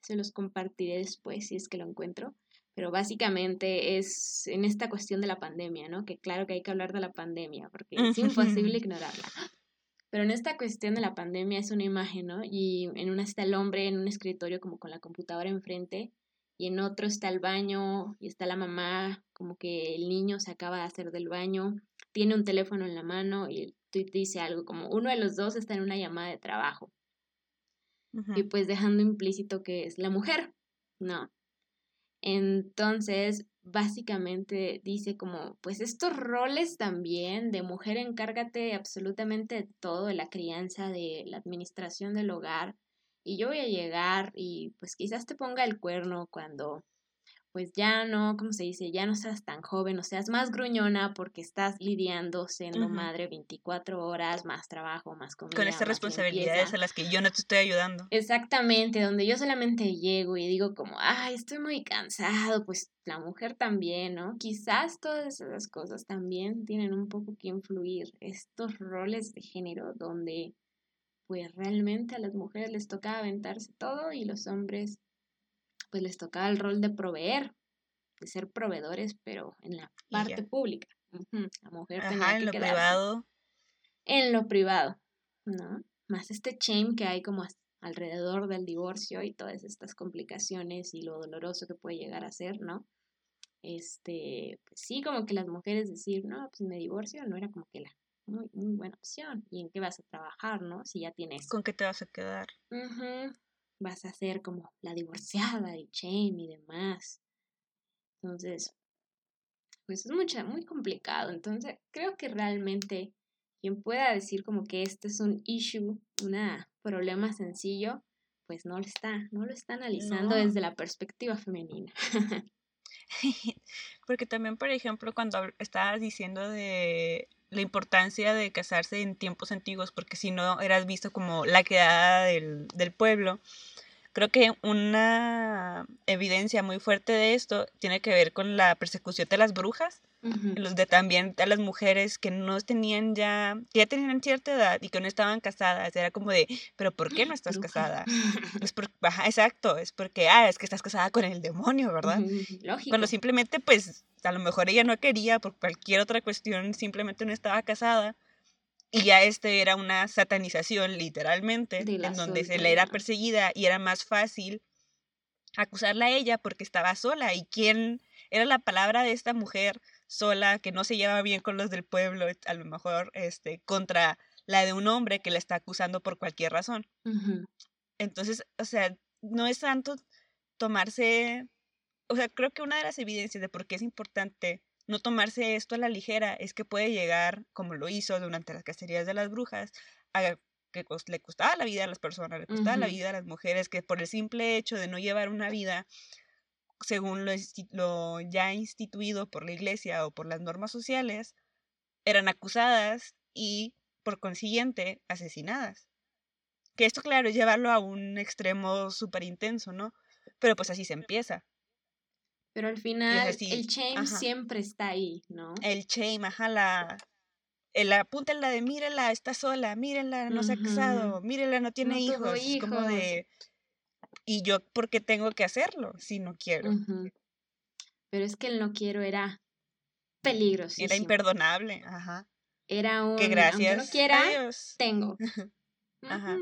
se los compartiré después si es que lo encuentro, pero básicamente es en esta cuestión de la pandemia, ¿no? Que claro que hay que hablar de la pandemia, porque es imposible ignorarla. Pero en esta cuestión de la pandemia es una imagen, ¿no? Y en una está el hombre en un escritorio como con la computadora enfrente, y en otro está el baño, y está la mamá, como que el niño se acaba de hacer del baño, tiene un teléfono en la mano y el tweet dice algo como uno de los dos está en una llamada de trabajo. Y pues dejando implícito que es la mujer, ¿no? Entonces, básicamente dice como, pues estos roles también de mujer encárgate absolutamente de todo, de la crianza, de la administración del hogar, y yo voy a llegar y pues quizás te ponga el cuerno cuando pues ya no, ¿cómo se dice? Ya no seas tan joven, o seas más gruñona porque estás lidiando siendo madre 24 horas, más trabajo, más comida. Con estas responsabilidades a las que yo no te estoy ayudando. Exactamente, donde yo solamente llego y digo como, ay, estoy muy cansado, pues la mujer también, ¿no? Quizás todas esas cosas también tienen un poco que influir, estos roles de género donde pues realmente a las mujeres les toca aventarse todo y los hombres pues les tocaba el rol de proveer, de ser proveedores, pero en la parte pública. La mujer tenía en lo privado. En lo privado, ¿no? Más este shame que hay como alrededor del divorcio y todas estas complicaciones y lo doloroso que puede llegar a ser, ¿no? Este, pues sí, como que las mujeres decir, no, pues me divorcio, no era como que la muy, muy buena opción. ¿Y en qué vas a trabajar, no? Si ya tienes... ¿Con qué te vas a quedar? Vas a ser como la divorciada de Shane y demás. Entonces, pues es mucha, muy complicado. Entonces, creo que realmente quien pueda decir como que este es un issue, un problema sencillo, pues no lo está, no lo está analizando desde la perspectiva femenina. Porque también, por ejemplo, cuando estabas diciendo de la importancia de casarse en tiempos antiguos, porque si no eras visto como la quedada del, del pueblo, creo que una evidencia muy fuerte de esto tiene que ver con la persecución de las brujas los de también a las mujeres que no tenían ya, que ya tenían cierta edad y que no estaban casadas, era como de, pero ¿por qué no estás casada? Es por, exacto, es porque, ah, es que estás casada con el demonio, ¿verdad? Lógico. Cuando simplemente, pues, a lo mejor ella no quería, por cualquier otra cuestión, simplemente no estaba casada. Y ya este era una satanización, literalmente, en donde se le era perseguida y era más fácil acusarla a ella porque estaba sola. ¿Y quién era la palabra de esta mujer? Sola, que no se lleva bien con los del pueblo, a lo mejor este, contra la de un hombre que le está acusando por cualquier razón. Entonces, o sea, no es tanto tomarse, o sea, creo que una de las evidencias de por qué es importante no tomarse esto a la ligera es que puede llegar, como lo hizo durante las cacerías de las brujas, a que le costaba la vida a las personas, le costaba la vida a las mujeres, que por el simple hecho de no llevar una vida según lo, ya instituido por la iglesia o por las normas sociales, eran acusadas y, por consiguiente, asesinadas. Que esto, claro, es llevarlo a un extremo súper intenso, ¿no? Pero pues así se empieza. Pero al final el shame siempre está ahí, ¿no? El shame, ajá, la... El apúntenla de mírenla, está sola, mírenla, no se ha casado, mírenla, no tiene hijos. hijos. Como de y yo, ¿por qué tengo que hacerlo si no quiero? Pero es que el no quiero era peligroso. Era imperdonable, ajá. Era un, que gracias no quiera, tengo. ajá.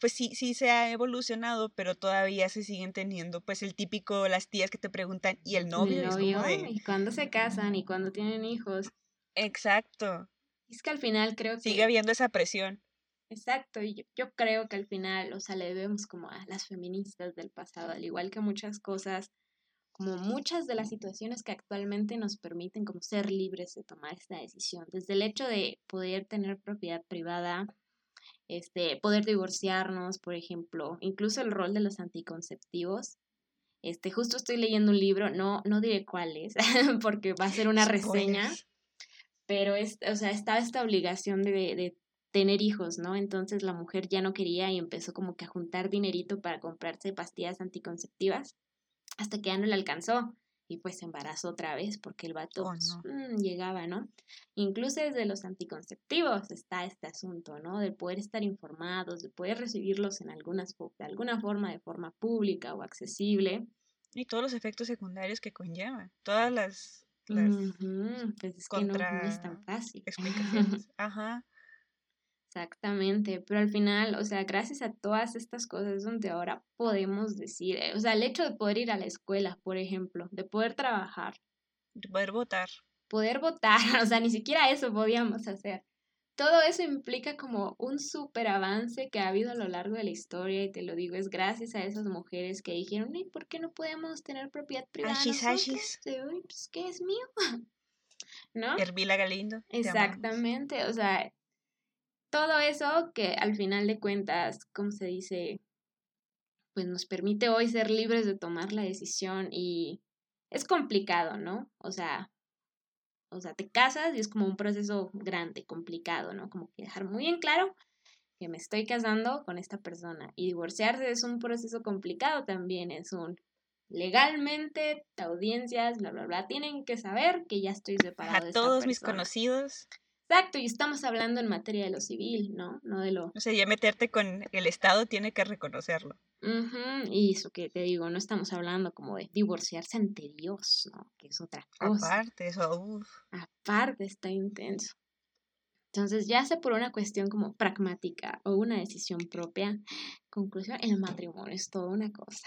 Pues sí, sí se ha evolucionado, pero todavía se siguen teniendo, pues el típico, las tías que te preguntan, ¿y el novio? ¿Y cuándo se casan? ¿Y cuándo tienen hijos? Exacto. Es que al final creo que... Sigue habiendo esa presión. Exacto, y yo, creo que al final, o sea, le debemos como a las feministas del pasado, al igual que muchas cosas, como muchas de las situaciones que actualmente nos permiten como ser libres de tomar esta decisión, desde el hecho de poder tener propiedad privada, este, poder divorciarnos, por ejemplo, incluso el rol de los anticonceptivos. Este, justo estoy leyendo un libro, no, no diré cuál es, porque va a ser una reseña, pero es, o sea, está esta obligación de, de tener hijos, ¿no? Entonces la mujer ya no quería y empezó como que a juntar dinerito para comprarse pastillas anticonceptivas hasta que ya no le alcanzó y pues se embarazó otra vez porque el vato oh, pues, mm, llegaba, ¿no? Incluso desde los anticonceptivos está este asunto, ¿no? De poder estar informados, de poder recibirlos en algunas, de alguna forma, de forma pública o accesible. Y todos los efectos secundarios que conllevan, todas las... las Pues es que no, no es tan fácil. Explicaciones. Ajá. Exactamente, pero al final, o sea, gracias a todas estas cosas donde ahora podemos decir, eh, o sea, el hecho de poder ir a la escuela, por ejemplo, de poder trabajar. De poder votar. Poder votar, o sea, ni siquiera eso podíamos hacer. Todo eso implica como un súper avance que ha habido a lo largo de la historia y te lo digo, es gracias a esas mujeres que dijeron, ¿y por qué no podemos tener propiedad privada? Ashis, ashis. pues, ¿qué es mío? ¿No? Hervila Galindo. Exactamente, o sea, todo eso que al final de cuentas, como se dice, pues nos permite hoy ser libres de tomar la decisión y es complicado, ¿no? O sea, o sea, te casas y es como un proceso grande, complicado, ¿no? Como que dejar muy en claro que me estoy casando con esta persona y divorciarse es un proceso complicado también, es un legalmente, audiencias, bla, bla, bla, tienen que saber que ya estoy separado. A todos mis conocidos Exacto, y estamos hablando en materia de lo civil, ¿no? No de lo... O sea, ya meterte con el Estado tiene que reconocerlo. Y eso que te digo, no estamos hablando como de divorciarse ante Dios, ¿no? Que es otra cosa. Aparte, eso, uff. Aparte, está intenso. Entonces, ya sea por una cuestión como pragmática o una decisión propia, conclusión, el matrimonio es toda una cosa.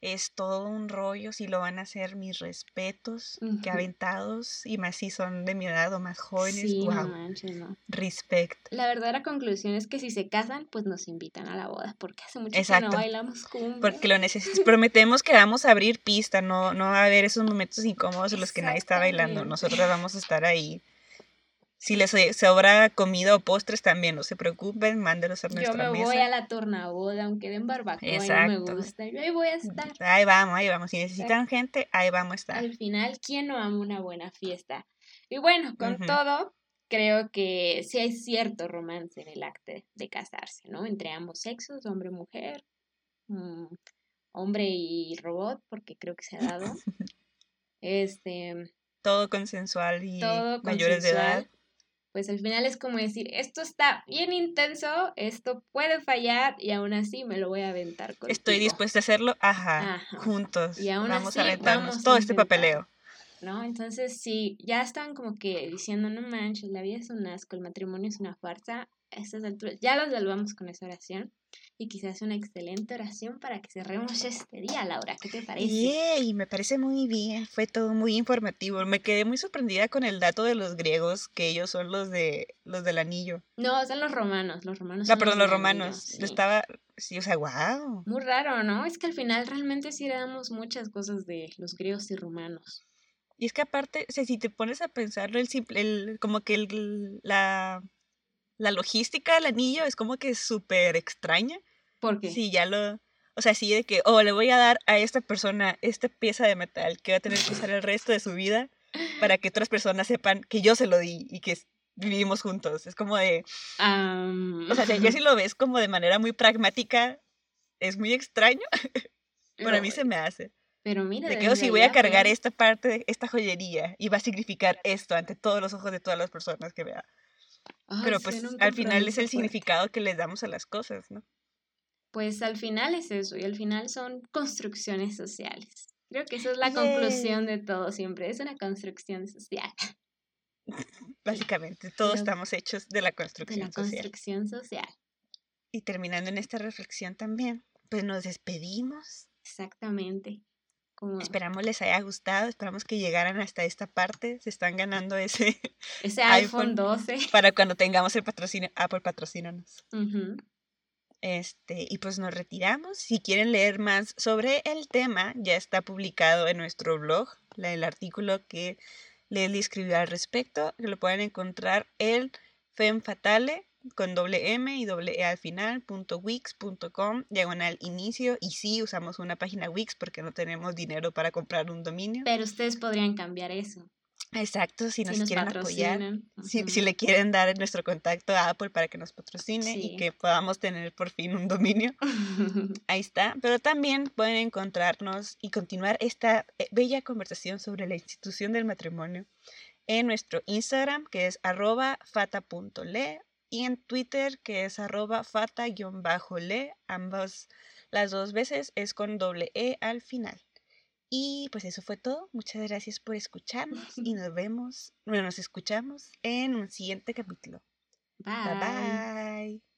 Es todo un rollo si lo van a hacer mis respetos, que aventados, y más si son de mi edad o más jóvenes, Sí, no wow, manches, no. respect. La verdadera conclusión es que si se casan, pues nos invitan a la boda, porque hace mucho que Exacto. no bailamos cumbia. Porque lo necesitas. Prometemos que vamos a abrir pista, no, no va a haber esos momentos incómodos en los que nadie está bailando. Nosotros vamos a estar ahí. Si les so- sobra comida o postres también, no se preocupen, mándelos a Yo nuestra me mesa. voy a la tornaboda, aunque den barbacoa y no me gusta. Yo ahí voy a estar. Ahí vamos, ahí vamos. Si necesitan gente, ahí vamos a estar. Al final, ¿quién no ama una buena fiesta? Y bueno, con todo, creo que sí hay cierto romance en el acto de casarse, ¿no? Entre ambos sexos, hombre y mujer, mm, hombre y robot, porque creo que se ha dado. Este, Todo consensual y todo mayores de edad. Pues al final es como decir, esto está bien intenso, esto puede fallar y aún así me lo voy a aventar contigo. Estoy dispuesta a hacerlo, ajá, Ajá. juntos. Y aún vamos a así, aventarnos vamos a todo este papeleo. ¿no? Entonces, si ya están como que diciendo, no manches, la vida es un asco, el matrimonio es una farsa, a estas alturas, ya los salvamos con esa oración y quizás una excelente oración para que cerremos este día, Laura, ¿qué te parece? Yay, me parece muy bien, fue todo muy informativo. Me quedé muy sorprendida con el dato de los griegos, que ellos son los de los del anillo. No, son los romanos, los romanos. No, perdón, los anillo, romanos. sí. Yo estaba, sí, o sea, wow. Muy raro, ¿no? Es que al final realmente sí heredamos muchas cosas de los griegos y romanos. Y es que aparte, o sea, si te pones a pensarlo, el simple, el, como que el, la, la logística del anillo es como que súper extraña. Porque Sí, ya lo, o sea, sí de que, oh, le voy a dar a esta persona esta pieza de metal que va a tener que usar el resto de su vida para que otras personas sepan que yo se lo di y que vivimos juntos. Es como de, o sea, ya si lo ves como de manera muy pragmática, es muy extraño, pero a mí se me hace. Pero mira, De que, oh, sí, voy a allá cargar esta parte, esta joyería, y va a significar esto ante todos los ojos de todas las personas que vea. Ay, Pero pues al final es el fuerte. significado que les damos a las cosas, ¿no? Pues al final es eso, y al final son construcciones sociales. Creo que esa es la conclusión de todo siempre, es una construcción social, Básicamente, todos Pero- estamos hechos de la de construcción la social. construcción social. Y terminando en esta reflexión también, pues nos despedimos. Exactamente. Como Esperamos les haya gustado, esperamos que llegaran hasta esta parte. Se están ganando ese ese iPhone iPhone. 12. para cuando tengamos el patrocinio. Apple patrocínanos. Ujú. Este, y pues nos retiramos. Si quieren leer más sobre el tema, ya está publicado en nuestro blog, la- el artículo que Leslie escribió al respecto, que lo pueden encontrar en femfatale con doble M y doble E al final, punto wix punto com, diagonal inicio. Y sí, usamos una página Wix porque no tenemos dinero para comprar un dominio. Pero ustedes podrían cambiar eso. Exacto, si Si nos, quieren apoyar. Si, si le quieren dar nuestro contacto a Apple para que nos patrocine Sí. y que podamos tener por fin un dominio, ahí está. Pero también pueden encontrarnos y continuar esta eh, bella conversación sobre la institución del matrimonio en nuestro Instagram, que es arroba fata.le, y en Twitter, que es arroba fata-le. Ambas, las dos veces es con doble E al final. Y pues eso fue todo. Muchas gracias por escucharnos y nos vemos, bueno, nos escuchamos en un siguiente capítulo. Bye. bye. bye.